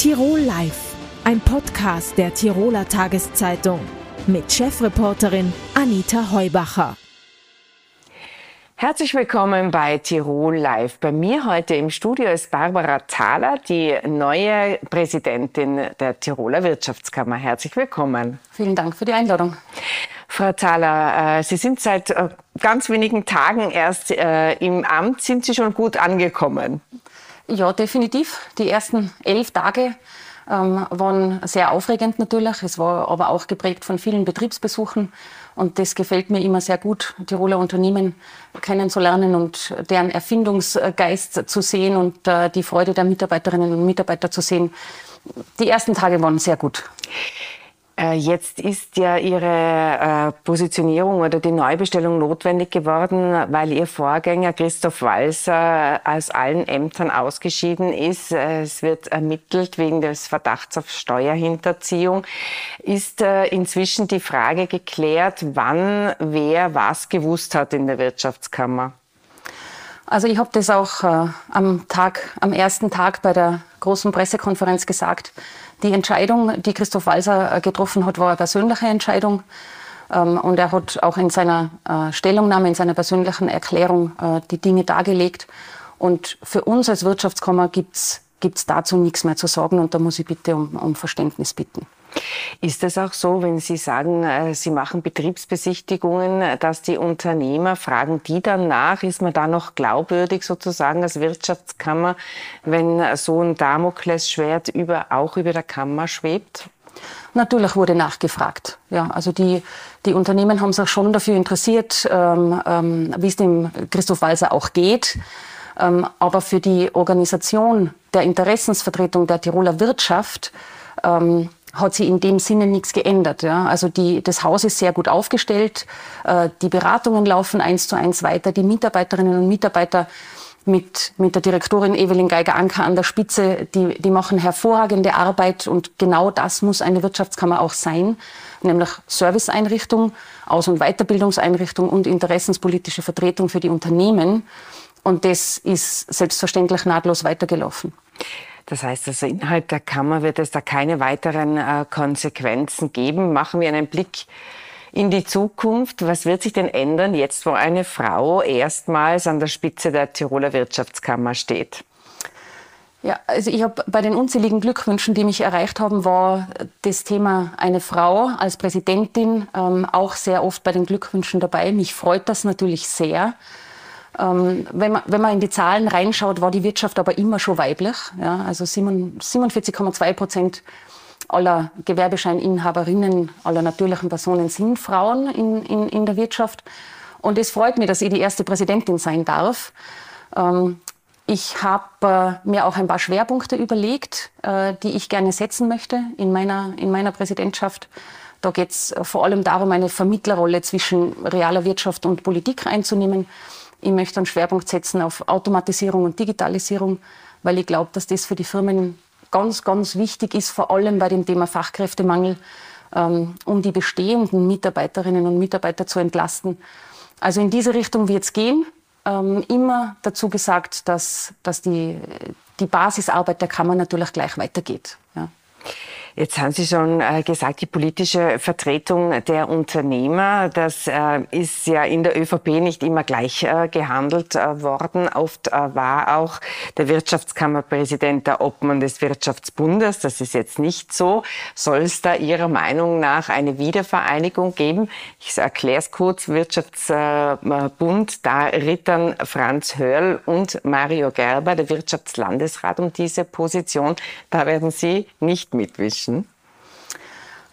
Tirol Live, ein Podcast der Tiroler Tageszeitung mit Chefreporterin Anita Heubacher. Herzlich willkommen bei Tirol Live. Bei mir heute im Studio ist Barbara Thaler, die neue Präsidentin der Tiroler Wirtschaftskammer. Herzlich willkommen. Vielen Dank für die Einladung. Frau Thaler, äh, Sie sind seit äh, ganz wenigen Tagen erst äh, im Amt. Sind Sie schon gut angekommen? Ja, definitiv. Die ersten elf Tage ähm, waren sehr aufregend natürlich. Es war aber auch geprägt von vielen Betriebsbesuchen. Und das gefällt mir immer sehr gut, Tiroler Unternehmen kennenzulernen und deren Erfindungsgeist zu sehen und äh, die Freude der Mitarbeiterinnen und Mitarbeiter zu sehen. Die ersten Tage waren sehr gut. Äh, jetzt ist ja Ihre äh, Positionierung oder die Neubestellung notwendig geworden, weil Ihr Vorgänger Christoph Walser aus allen Ämtern ausgeschieden ist. Äh, es wird ermittelt wegen des Verdachts auf Steuerhinterziehung. Ist inzwischen die Frage geklärt, wann wer was gewusst hat in der Wirtschaftskammer? Also ich habe das auch äh, am Tag, am ersten Tag bei der großen Pressekonferenz gesagt. Die Entscheidung, die Christoph Walser äh, getroffen hat, war eine persönliche Entscheidung. Ähm, und er hat auch in seiner äh, Stellungnahme, in seiner persönlichen Erklärung äh, die Dinge dargelegt. Und für uns als Wirtschaftskammer gibt's gibt's dazu nichts mehr zu sagen. Und da muss ich bitte um, um Verständnis bitten. Ist es auch so, wenn Sie sagen, äh, Sie machen Betriebsbesichtigungen, dass die Unternehmer fragen die dann nach, ist man da noch glaubwürdig sozusagen als Wirtschaftskammer, wenn so ein Damoklesschwert über, auch über der Kammer schwebt? Natürlich wurde nachgefragt. Ja, also die, die Unternehmen haben sich schon dafür interessiert, ähm, ähm, wie es dem Christoph Walser auch geht. Ähm, aber für die Organisation der Interessensvertretung der Tiroler Wirtschaft ähm, hat sich in dem Sinne nichts geändert. Ja. Also die, das Haus ist sehr gut aufgestellt, äh, die Beratungen laufen eins zu eins weiter, die Mitarbeiterinnen und Mitarbeiter mit, mit der Direktorin Evelyn Geiger-Anker an der Spitze, die, die machen hervorragende Arbeit und genau das muss eine Wirtschaftskammer auch sein, nämlich Serviceeinrichtung, Aus- und Weiterbildungseinrichtung und interessenspolitische Vertretung für die Unternehmen. Und das ist selbstverständlich nahtlos weitergelaufen. Das heißt also, innerhalb der Kammer wird es da keine weiteren äh, Konsequenzen geben. Machen wir einen Blick in die Zukunft. Was wird sich denn ändern, jetzt wo eine Frau erstmals an der Spitze der Tiroler Wirtschaftskammer steht? Ja, also ich habe bei den unzähligen Glückwünschen, die mich erreicht haben, war das Thema eine Frau als Präsidentin ähm, auch sehr oft bei den Glückwünschen dabei. Mich freut das natürlich sehr. Ähm, wenn, man, wenn man in die Zahlen reinschaut, war die Wirtschaft aber immer schon weiblich. Ja, also 47,2 Prozent aller Gewerbescheininhaberinnen, aller natürlichen Personen sind Frauen in, in, in der Wirtschaft. Und es freut mich, dass ich die erste Präsidentin sein darf. Ähm, ich habe äh, mir auch ein paar Schwerpunkte überlegt, äh, die ich gerne setzen möchte in meiner, in meiner Präsidentschaft. Da geht es vor allem darum, eine Vermittlerrolle zwischen realer Wirtschaft und Politik einzunehmen. Ich möchte einen Schwerpunkt setzen auf Automatisierung und Digitalisierung, weil ich glaube, dass das für die Firmen ganz, ganz wichtig ist, vor allem bei dem Thema Fachkräftemangel, ähm, um die bestehenden Mitarbeiterinnen und Mitarbeiter zu entlasten. Also in diese Richtung wird es gehen. Ähm, immer dazu gesagt, dass, dass die, die Basisarbeit der Kammer natürlich gleich weitergeht. Ja. Jetzt haben Sie schon äh, gesagt, die politische Vertretung der Unternehmer, das äh, ist ja in der ÖVP nicht immer gleich äh, gehandelt worden. Oft war auch der Wirtschaftskammerpräsident der Obmann des Wirtschaftsbundes. Das ist jetzt nicht so. Soll es da Ihrer Meinung nach eine Wiedervereinigung geben? Ich erkläre es kurz. Wirtschaftsbund, da rittern Franz Hörl und Mario Gerber, der Wirtschaftslandesrat, um diese Position. Da werden Sie nicht mitwischen müssen?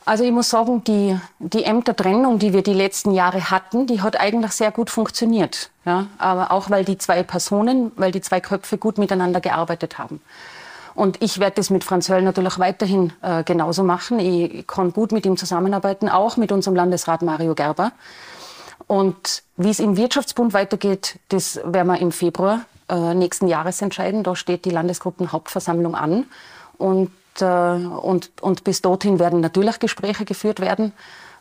Also ich muss sagen, die, die Ämtertrennung, die wir die letzten Jahre hatten, die hat eigentlich sehr gut funktioniert. Ja? Aber auch weil die zwei Personen, weil die zwei Köpfe gut miteinander gearbeitet haben. Und ich werde das mit Franz Höll natürlich weiterhin äh, genauso machen. Ich kann gut mit ihm zusammenarbeiten, auch mit unserem Landesrat Mario Gerber. Und wie es im Wirtschaftsbund weitergeht, das werden wir im Februar äh, nächsten Jahres entscheiden. Da steht die Landesgruppenhauptversammlung an. Und äh, und, und bis dorthin werden natürlich Gespräche geführt werden.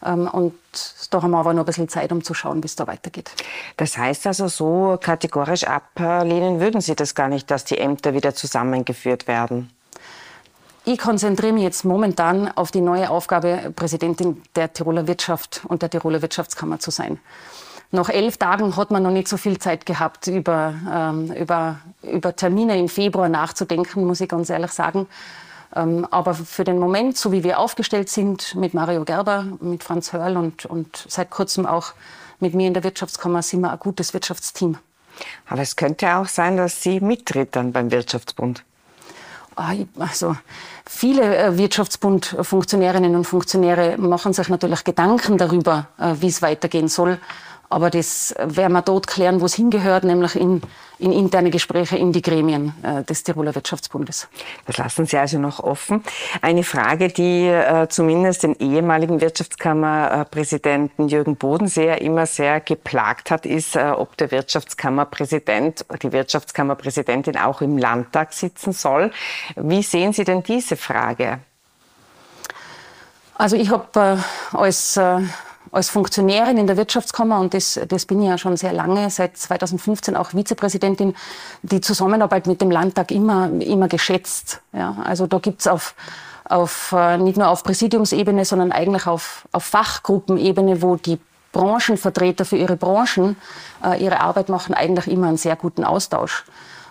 Ähm, und da haben wir aber noch ein bisschen Zeit, um zu schauen, wie es da weitergeht. Das heißt also, so kategorisch ablehnen würden Sie das gar nicht, dass die Ämter wieder zusammengeführt werden? ich konzentriere mich jetzt momentan auf die neue Aufgabe, Präsidentin der Tiroler Wirtschaft und der Tiroler Wirtschaftskammer zu sein. Nach elf Tagen hat man noch nicht so viel Zeit gehabt, über, ähm, über, über Termine im Februar nachzudenken, muss ich ganz ehrlich sagen. Ähm, aber für den Moment, so wie wir aufgestellt sind, mit Mario Gerber, mit Franz Hörl und, und seit kurzem auch mit mir in der Wirtschaftskammer, sind wir ein gutes Wirtschaftsteam. Aber es könnte auch sein, dass Sie mittritt dann beim Wirtschaftsbund. Ah, also viele äh, Wirtschaftsbund-Funktionärinnen und Funktionäre machen sich natürlich Gedanken darüber, äh, wie es weitergehen soll. Aber das werden wir dort klären, wo es hingehört, nämlich in, in interne Gespräche in die Gremien äh, des Tiroler Wirtschaftsbundes. Das lassen Sie also noch offen. Eine Frage, die äh, zumindest den ehemaligen Wirtschaftskammerpräsidenten Jürgen Bodenseer immer sehr geplagt hat, ist, äh, ob der Wirtschaftskammerpräsident, die Wirtschaftskammerpräsidentin auch im Landtag sitzen soll. Wie sehen Sie denn diese Frage? Also ich habe äh, als äh, als Funktionärin in der Wirtschaftskammer, und das, das bin ich ja schon sehr lange, seit 2015 auch Vizepräsidentin, die Zusammenarbeit mit dem Landtag immer, immer geschätzt. Ja, also da gibt's auf, auf, äh, nicht nur auf Präsidiumsebene, sondern eigentlich auf, auf Fachgruppenebene, wo die Branchenvertreter für ihre Branchen äh, ihre Arbeit machen, eigentlich immer einen sehr guten Austausch.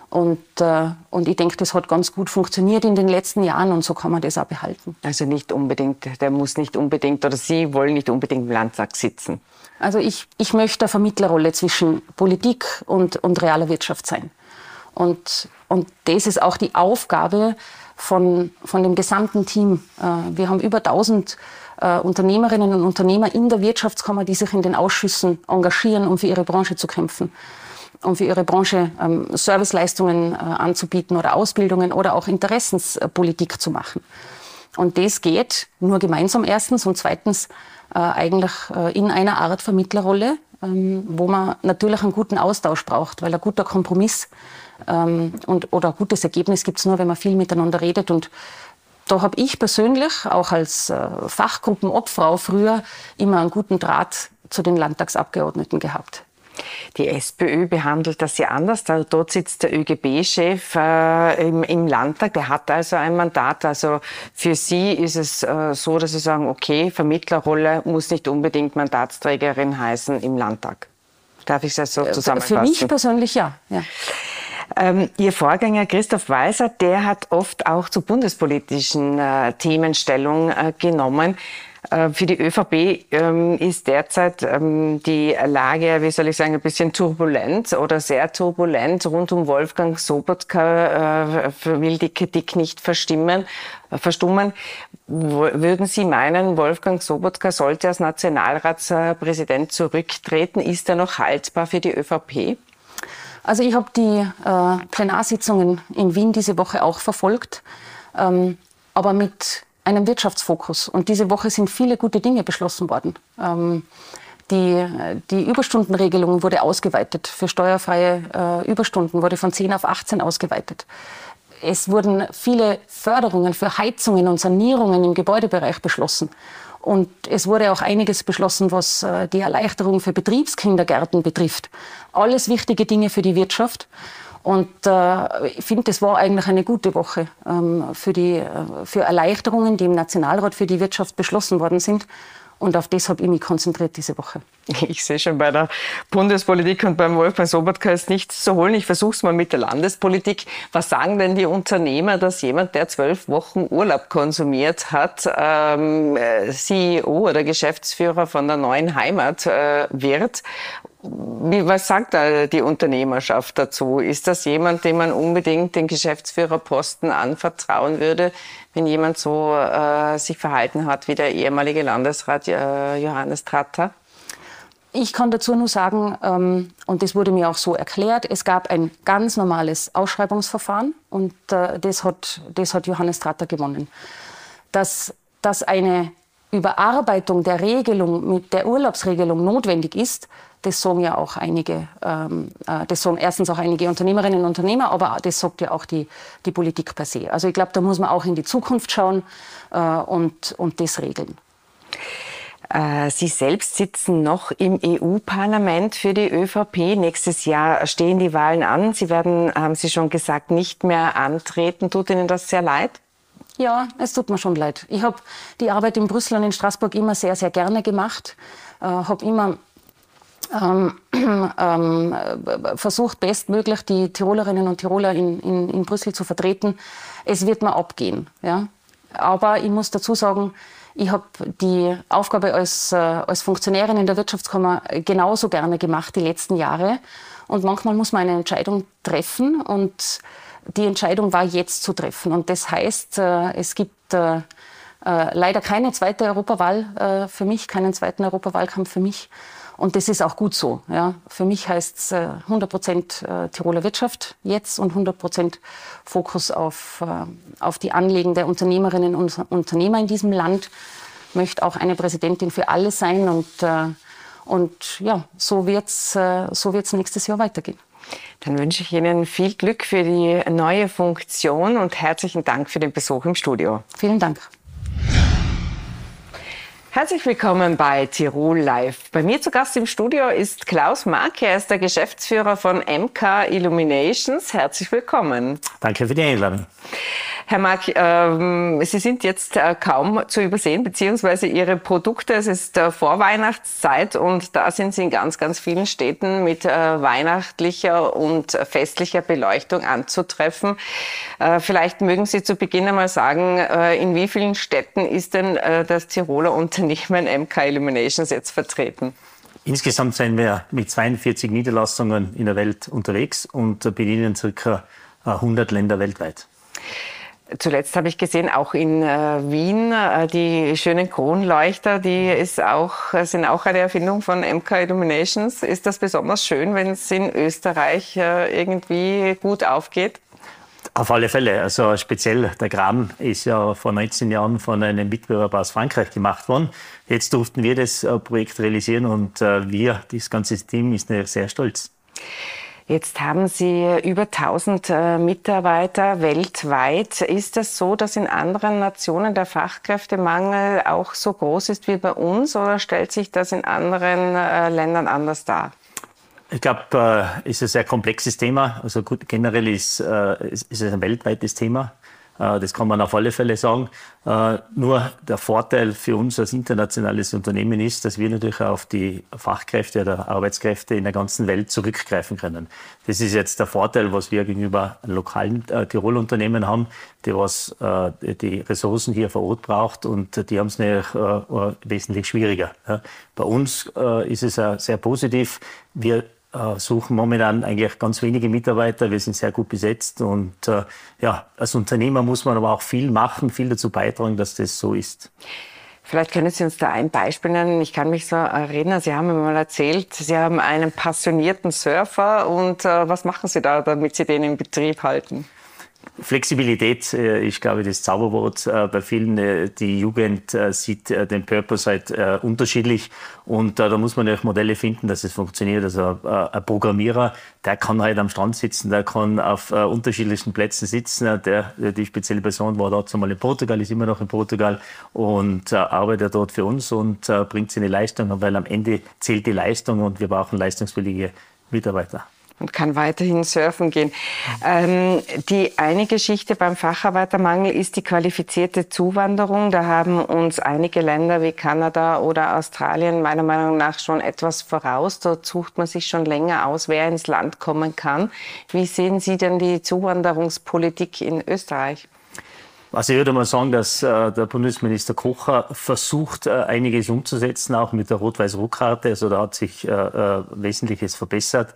Und, äh, und ich denke, das hat ganz gut funktioniert in den letzten Jahren und so kann man das auch behalten. Also nicht unbedingt, der muss nicht unbedingt oder Sie wollen nicht unbedingt im Landtag sitzen. Also ich, ich möchte eine Vermittlerrolle zwischen Politik und, und realer Wirtschaft sein. Und, und das ist auch die Aufgabe von, von dem gesamten Team. Äh, wir haben über 1000 äh, Unternehmerinnen und Unternehmer in der Wirtschaftskammer, die sich in den Ausschüssen engagieren, um für ihre Branche zu kämpfen um für ihre Branche ähm, Serviceleistungen äh, anzubieten oder Ausbildungen oder auch Interessenspolitik zu machen. Und das geht nur gemeinsam erstens und zweitens äh, eigentlich äh, in einer Art Vermittlerrolle, ähm, wo man natürlich einen guten Austausch braucht, weil ein guter Kompromiss ähm, und, oder ein gutes Ergebnis gibt es nur, wenn man viel miteinander redet. Und da habe ich persönlich auch als äh, Fachgruppenobfrau früher immer einen guten Draht zu den Landtagsabgeordneten gehabt. Die SPÖ behandelt das ja anders. Dort sitzt der ÖGB-Chef äh, im, im, Landtag, der hat also ein Mandat. Also für Sie ist es äh, so, dass Sie sagen, okay, Vermittlerrolle muss nicht unbedingt Mandatsträgerin heißen im Landtag. Darf ich das so äh, zusammenfassen? Für mich persönlich ja. ja. Ähm, Ihr Vorgänger Christoph Weiser, der hat oft auch zu bundespolitischen äh, Themen Stellung äh, genommen. Äh, für die ÖVP ähm, ist derzeit ähm, die Lage, wie soll ich sagen, ein bisschen turbulent oder sehr turbulent. Rund um Wolfgang Sobotka äh, will die Kritik nicht verstimmen, verstummen. Würden Sie meinen, Wolfgang Sobotka sollte als Nationalratspräsident zurücktreten? Ist er noch haltbar für die ÖVP? Also ich habe die äh, Plenarsitzungen in Wien diese Woche auch verfolgt, ähm, aber mit einem Wirtschaftsfokus. Und diese Woche sind viele gute Dinge beschlossen worden. Ähm, die, die Überstundenregelung wurde ausgeweitet. Für steuerfreie äh, Überstunden wurde von 10 auf 18 ausgeweitet. Es wurden viele Förderungen für Heizungen und Sanierungen im Gebäudebereich beschlossen. Und es wurde auch einiges beschlossen, was äh, die Erleichterung für Betriebskindergärten betrifft. Alles wichtige Dinge für die Wirtschaft. Und äh, ich finde, das war eigentlich eine gute Woche ähm, für, die, äh, für Erleichterungen, die im Nationalrat für die Wirtschaft beschlossen worden sind. Und auf das habe ich mich konzentriert diese Woche. Ich sehe schon bei der Bundespolitik und beim Wolfgang Sobotka ist nichts zu holen. Ich versuche es mal mit der Landespolitik. Was sagen denn die Unternehmer, dass jemand, der zwölf Wochen Urlaub konsumiert hat, ähm, äh, CEO oder Geschäftsführer von der neuen Heimat äh, wird wie, was sagt da die Unternehmerschaft dazu? Ist das jemand, dem man unbedingt den Geschäftsführerposten anvertrauen würde, wenn jemand so äh, sich verhalten hat wie der ehemalige Landesrat äh, Johannes Tratter? Ich kann dazu nur sagen, ähm, und das wurde mir auch so erklärt, es gab ein ganz normales Ausschreibungsverfahren und äh, das, hat, das hat Johannes Tratter gewonnen. Dass, dass eine Überarbeitung der Regelung mit der Urlaubsregelung notwendig ist, das sagen ja auch einige, ähm, äh, das sagen erstens auch einige Unternehmerinnen und Unternehmer, aber das sagt ja auch die, die Politik per se. Also ich glaube, da muss man auch in die Zukunft schauen äh, und, und das regeln. Äh, Sie selbst sitzen noch im EU-Parlament für die ÖVP. Nächstes Jahr stehen die Wahlen an. Sie werden, haben Sie schon gesagt, nicht mehr antreten. Tut Ihnen das sehr leid? Ja, es tut mir schon leid. Ich habe die Arbeit in Brüssel und in Straßburg immer sehr, sehr gerne gemacht. Äh, habe immer ähm, ähm, versucht, bestmöglich die Tirolerinnen und Tiroler in, in, in Brüssel zu vertreten. Es wird mir abgehen. Ja? Aber ich muss dazu sagen, ich habe die Aufgabe als, äh, als Funktionärin in der Wirtschaftskammer genauso gerne gemacht die letzten Jahre. Und manchmal muss man eine Entscheidung treffen und die Entscheidung war jetzt zu treffen. Und das heißt, äh, es gibt äh, äh, leider keine zweite Europawahl für mich, keinen zweiten Europawahlkampf für mich. Und das ist auch gut so. Ja. Für mich heißt es 100 Prozent Tiroler Wirtschaft jetzt und 100 Prozent Fokus auf, auf die Anliegen der Unternehmerinnen und Unternehmer in diesem Land. Ich möchte auch eine Präsidentin für alle sein und, und ja, so wird es so wird's nächstes Jahr weitergehen. Dann wünsche ich Ihnen viel Glück für die neue Funktion und herzlichen Dank für den Besuch im Studio. Vielen Dank. Herzlich willkommen bei Tirol Live. Bei mir zu Gast im Studio ist Klaus Mark. Er ist der Geschäftsführer von MK Illuminations. Herzlich willkommen. Danke für die Einladung. Herr Mark, ähm, Sie sind jetzt äh, kaum zu übersehen, beziehungsweise Ihre Produkte, es ist äh, Vorweihnachtszeit und da sind Sie in ganz, ganz vielen Städten mit äh, weihnachtlicher und festlicher Beleuchtung anzutreffen. Vielleicht mögen Sie zu Beginn einmal sagen, in wie vielen Städten ist denn das Tiroler Unternehmen MK Illuminations jetzt vertreten? Insgesamt sind wir mit 42 Niederlassungen in der Welt unterwegs und bedienen circa 100 Länder weltweit. Zuletzt habe ich gesehen, auch in äh, Wien, äh, die schönen Kronleuchter, die ist auch, äh, sind auch eine Erfindung von MK Illuminations. Ist das besonders schön, wenn es in Österreich irgendwie gut aufgeht? Auf alle Fälle. Also speziell der Graben ist ja vor 19 Jahren von einem Mitbewerber aus Frankreich gemacht worden. Jetzt durften wir das Projekt realisieren und wir, das ganze Team, ist sehr stolz. Jetzt haben Sie über 1000 äh, Mitarbeiter weltweit. Ist es das so, dass in anderen Nationen der Fachkräftemangel auch so groß ist wie bei uns oder stellt sich das in anderen äh, Ländern anders dar? Ich glaube, äh, ist ein sehr komplexes Thema. Also gut, generell ist, ist es ein weltweites Thema. Äh, das kann man auf alle Fälle sagen. Äh, nur der Vorteil für uns als internationales Unternehmen ist, dass wir natürlich auf die Fachkräfte oder Arbeitskräfte in der ganzen Welt zurückgreifen können. Das ist jetzt der Vorteil, was wir gegenüber lokalen äh, Tirol-Unternehmen haben, die was die Ressourcen hier vor Ort braucht und die haben es natürlich wesentlich schwieriger. Bei uns ist es sehr positiv. Wir suchen momentan eigentlich ganz wenige Mitarbeiter. Wir sind sehr gut besetzt und äh, ja, als Unternehmer muss man aber auch viel machen, viel dazu beitragen, dass das so ist. Vielleicht können Sie uns da ein Beispiel nennen. Ich kann mich so erinnern, Sie haben mir mal erzählt, Sie haben einen passionierten Surfer und äh, was machen Sie da, damit Sie den in Betrieb halten? Flexibilität äh, ist, glaube ich, das Zauberwort äh, bei vielen. Äh, die Jugend sieht den Purpose halt unterschiedlich und da muss man natürlich Modelle finden, dass es funktioniert. Also ein Programmierer, der kann halt am Strand sitzen, der kann auf unterschiedlichsten Plätzen sitzen. Der, die spezielle Person war dazu mal in Portugal, ist immer noch in Portugal und arbeitet dort für uns und bringt seine Leistung, weil am Ende zählt die Leistung und wir brauchen leistungswillige Mitarbeiter und kann weiterhin surfen gehen. Ähm, die eine Geschichte beim Facharbeitermangel ist die qualifizierte Zuwanderung. Da haben uns einige Länder wie Kanada oder Australien meiner Meinung nach schon etwas voraus. Dort sucht man sich schon länger aus, wer ins Land kommen kann. Wie sehen Sie denn die Zuwanderungspolitik in Österreich? Also ich würde mal sagen, dass äh, der Bundesminister Kocher versucht, äh, einiges umzusetzen, auch mit der Rot-Weiß-Rot-Karte. Also da hat sich äh Wesentliches verbessert.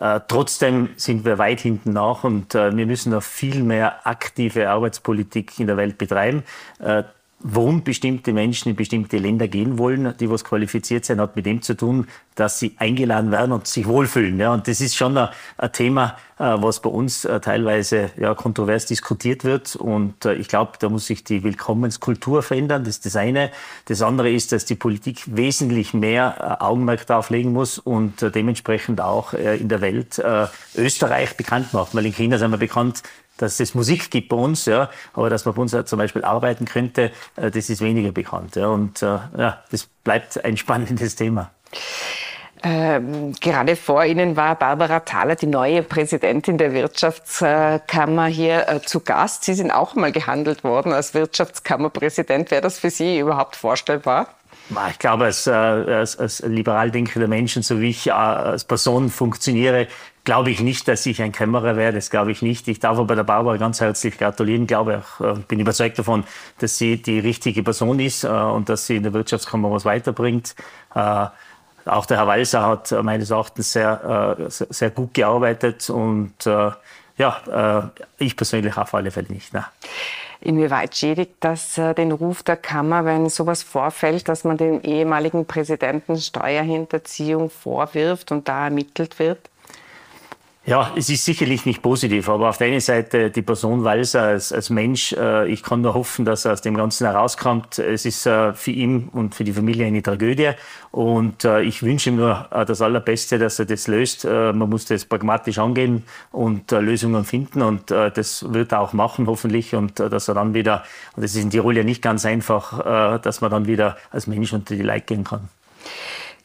Äh, trotzdem sind wir weit hinten nach und äh, wir müssen noch viel mehr aktive Arbeitspolitik in der Welt betreiben. Äh, warum bestimmte Menschen in bestimmte Länder gehen wollen, die was qualifiziert sind, hat mit dem zu tun, dass sie eingeladen werden und sich wohlfühlen. Ja, und das ist schon ein, ein Thema, äh, was bei uns äh, teilweise ja, kontrovers diskutiert wird. Und äh, ich glaube, da muss sich die Willkommenskultur verändern. Das ist das eine. Das andere ist, dass die Politik wesentlich mehr Augenmerk darauf legen muss und dementsprechend auch in der Welt Österreich bekannt macht. Weil in China sind wir bekannt dass es Musik gibt bei uns, ja, aber dass man bei uns zum Beispiel arbeiten könnte, äh, das ist weniger bekannt. Ja, und äh, ja, das bleibt ein spannendes Thema. Ähm, gerade vor Ihnen war Barbara Thaler, die neue Präsidentin der Wirtschaftskammer, hier äh, zu Gast. Sie sind auch mal gehandelt worden als Wirtschaftskammerpräsident. Wäre das für Sie überhaupt vorstellbar? Ich glaube, als, äh, als, als liberal denkende Menschen, so wie ich als Person funktioniere, glaube ich nicht, dass ich ein Kämmerer werde. Das glaube ich nicht. Ich darf aber der Barbara ganz herzlich gratulieren. Ich glaube auch, äh, bin überzeugt davon, dass sie die richtige Person ist und dass sie in der Wirtschaftskammer was weiterbringt. Auch der Herr Walser hat meines Erachtens sehr, sehr gut gearbeitet und ja, ich persönlich auf alle Fälle nicht. Inwieweit schädigt das äh, den Ruf der Kammer, wenn sowas vorfällt, dass man dem ehemaligen Präsidenten Steuerhinterziehung vorwirft und da ermittelt wird? Ja, es ist sicherlich nicht positiv, aber auf der einen Seite die Person Walser als, als Mensch, äh, ich kann nur hoffen, dass er aus dem Ganzen herauskommt. Es ist äh, für ihn und für die Familie eine Tragödie und äh, ich wünsche ihm nur äh, das Allerbeste, dass er das löst. Äh, man muss das pragmatisch angehen und äh, Lösungen finden und das wird er auch machen, hoffentlich und dass er dann wieder, und das ist in Tirol ja nicht ganz einfach, dass man dann wieder als Mensch unter die Leute gehen kann.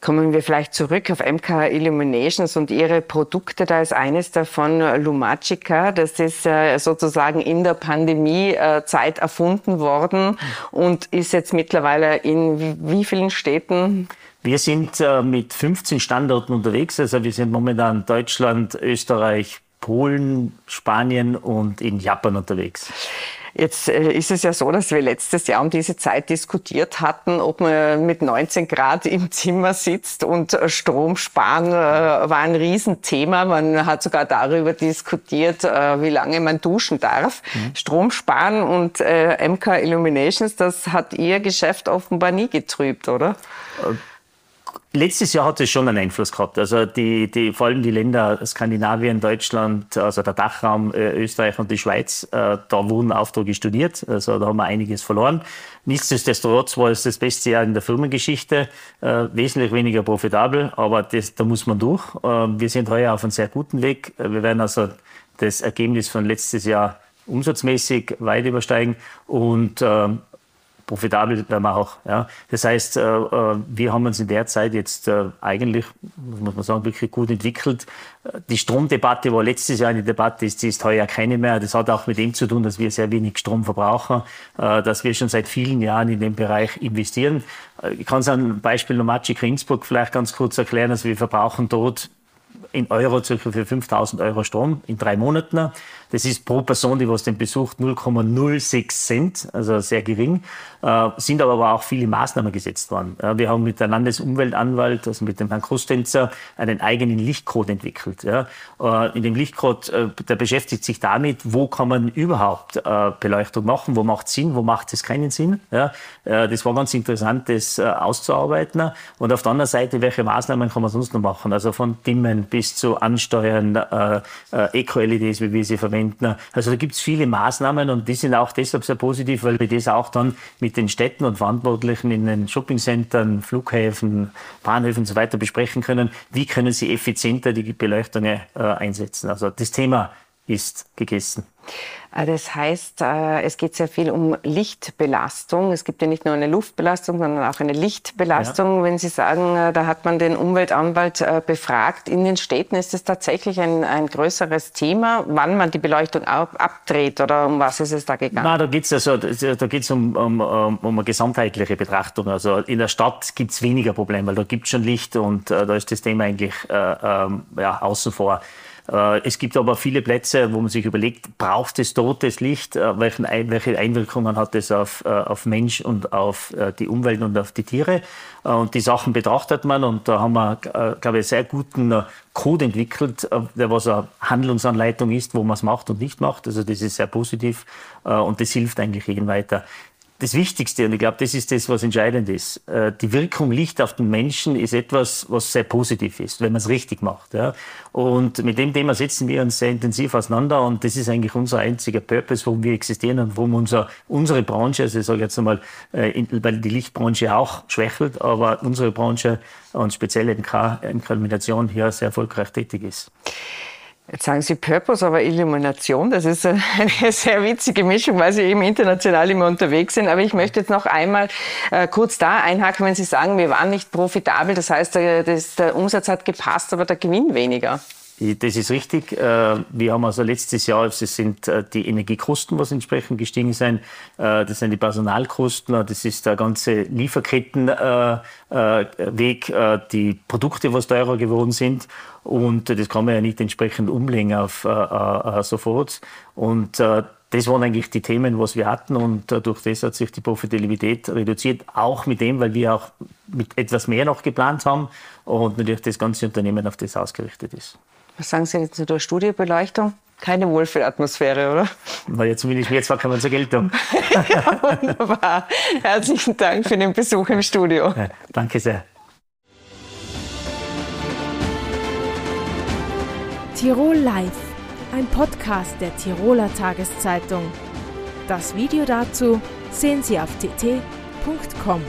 Kommen wir vielleicht zurück auf MK Illuminations und Ihre Produkte. Da ist eines davon Lumagica. Das ist äh, sozusagen in der Pandemiezeit erfunden worden und ist jetzt mittlerweile in wie vielen Städten? Wir sind äh, mit 15 Standorten unterwegs. Also wir sind momentan Deutschland, Österreich, Polen, Spanien und in Japan unterwegs. Jetzt äh, ist es ja so, dass wir letztes Jahr um diese Zeit diskutiert hatten, ob man mit 19 Grad im Zimmer sitzt und Strom sparen äh, war ein Riesenthema. Man hat sogar darüber diskutiert, äh, wie lange man duschen darf. Mhm. Strom sparen und MK Illuminations, das hat Ihr Geschäft offenbar nie getrübt, oder? Letztes Jahr hat es schon einen Einfluss gehabt. Also die, die, vor allem die Länder Skandinavien, Deutschland, also der Dachraum, äh, Österreich und die Schweiz, äh, da wurden Aufträge studiert. Also da haben wir einiges verloren. Nichtsdestotrotz war es das beste Jahr in der Firmengeschichte, äh, wesentlich weniger profitabel, aber das, da muss man durch. Äh, wir sind heuer auf einem sehr guten Weg. Äh, wir werden also das Ergebnis von letztes Jahr umsatzmäßig weit übersteigen und ähm, profitabel werden wir auch. Ja. Das heißt, äh, äh, wir haben uns in der Zeit jetzt äh, eigentlich, muss man sagen, wirklich gut entwickelt. Die Stromdebatte war letztes Jahr eine Debatte, ist, die ist heuer keine mehr. Das hat auch mit dem zu tun, dass wir sehr wenig Strom verbrauchen, dass wir schon seit vielen Jahren in dem Bereich investieren. Ich kann es an Beispiel Nomagic Innsbruck vielleicht ganz kurz erklären. Also wir verbrauchen dort in Euro circa für 5000 Euro Strom in drei Monaten. Das ist pro Person, die was den besucht, 0,06 Cent, also sehr gering. Äh, sind aber auch viele Maßnahmen gesetzt worden. Ja, wir haben mit der Landesumweltanwalt, also mit dem Herrn Krustenzer, einen eigenen Lichtcode entwickelt. Ja. Äh, in dem Lichtcode, äh, der beschäftigt sich damit, wo kann man überhaupt äh, Beleuchtung machen, wo macht es Sinn, wo macht es keinen Sinn. Ja. Das war ganz interessant, das auszuarbeiten. Und auf der anderen Seite, welche Maßnahmen kann man sonst noch machen? Also von Dimmen bis zu Ansteuern, Eco-LEDs, wie wir sie verwenden. Also da gibt es viele Maßnahmen und die sind auch deshalb sehr positiv, weil wir das auch dann mit mit den Städten und Verantwortlichen in den Shoppingcentern, Flughäfen, Bahnhöfen und so weiter besprechen können, wie können sie effizienter die Beleuchtung äh, einsetzen. Also das Thema ist gegessen. Äh, das heißt, äh, es geht sehr viel um Lichtbelastung. Es gibt ja nicht nur eine Luftbelastung, sondern auch eine Lichtbelastung. Ja. Wenn Sie sagen, äh, da hat man den Umweltanwalt befragt, in den Städten ist es tatsächlich ein, ein größeres Thema, wann man die Beleuchtung abdreht oder um was ist es da gegangen? Na, da geht es also, da geht's um, um, um eine gesamtheitliche Betrachtung. Also in der Stadt gibt es weniger Probleme, weil da gibt es schon Licht und da ist das Thema eigentlich äh, äh, ja, außen vor. Äh, es gibt aber viele Plätze, wo man sich überlegt, braucht es totes Licht? Äh, welche Einwirkungen hat es auf, äh, auf Mensch und auf die Umwelt und auf die Tiere? Und die Sachen betrachtet man und da haben wir, glaube ich, einen sehr guten Code entwickelt, der was eine Handlungsanleitung ist, wo man es macht und nicht macht. Also das ist sehr positiv und das hilft eigentlich jedem weiter das Wichtigste, und ich glaube, das ist das, was entscheidend ist. Äh, die Wirkung Licht auf den Menschen ist etwas, was sehr positiv ist, wenn man es richtig macht. Und mit dem Thema setzen wir uns sehr intensiv auseinander und das ist eigentlich unser einziger Purpose, warum wir existieren und warum unser, unsere Branche, also ich sage jetzt einmal, äh, weil die Lichtbranche auch schwächelt, aber unsere Branche und speziell MK, MK-Illumination hier sehr erfolgreich tätig ist. Jetzt sagen Sie Purpose, aber Illumination, das ist eine sehr witzige Mischung, weil Sie eben international immer unterwegs sind. Aber ich möchte jetzt noch einmal äh, kurz da einhaken, wenn Sie sagen, wir waren nicht profitabel. Das heißt, der, das, der Umsatz hat gepasst, aber der Gewinn weniger. Das ist richtig. Äh, wir haben also letztes Jahr, es sind äh, die Energiekosten, was entsprechend gestiegen sind, äh, das sind die Personalkosten, das ist der ganze Lieferkettenweg, die Produkte, was teurer geworden sind. Und das kann man ja nicht entsprechend umlegen auf sofort. Und das waren eigentlich die Themen, was wir hatten und durch das hat sich die Profitabilität reduziert, auch mit dem, weil wir auch mit etwas mehr noch geplant haben und natürlich das ganze Unternehmen auf das ausgerichtet ist. Was sagen Sie jetzt zu der Studiobeleuchtung? Keine Wohlfühlatmosphäre, oder? Na, jetzt will ich mir zwar kommen zur Geltung. ja, wunderbar. Herzlichen Dank für den Besuch im Studio. Ja, danke sehr. Tirol Live, ein Podcast der Tiroler Tageszeitung. Das Video dazu sehen Sie auf tt.com.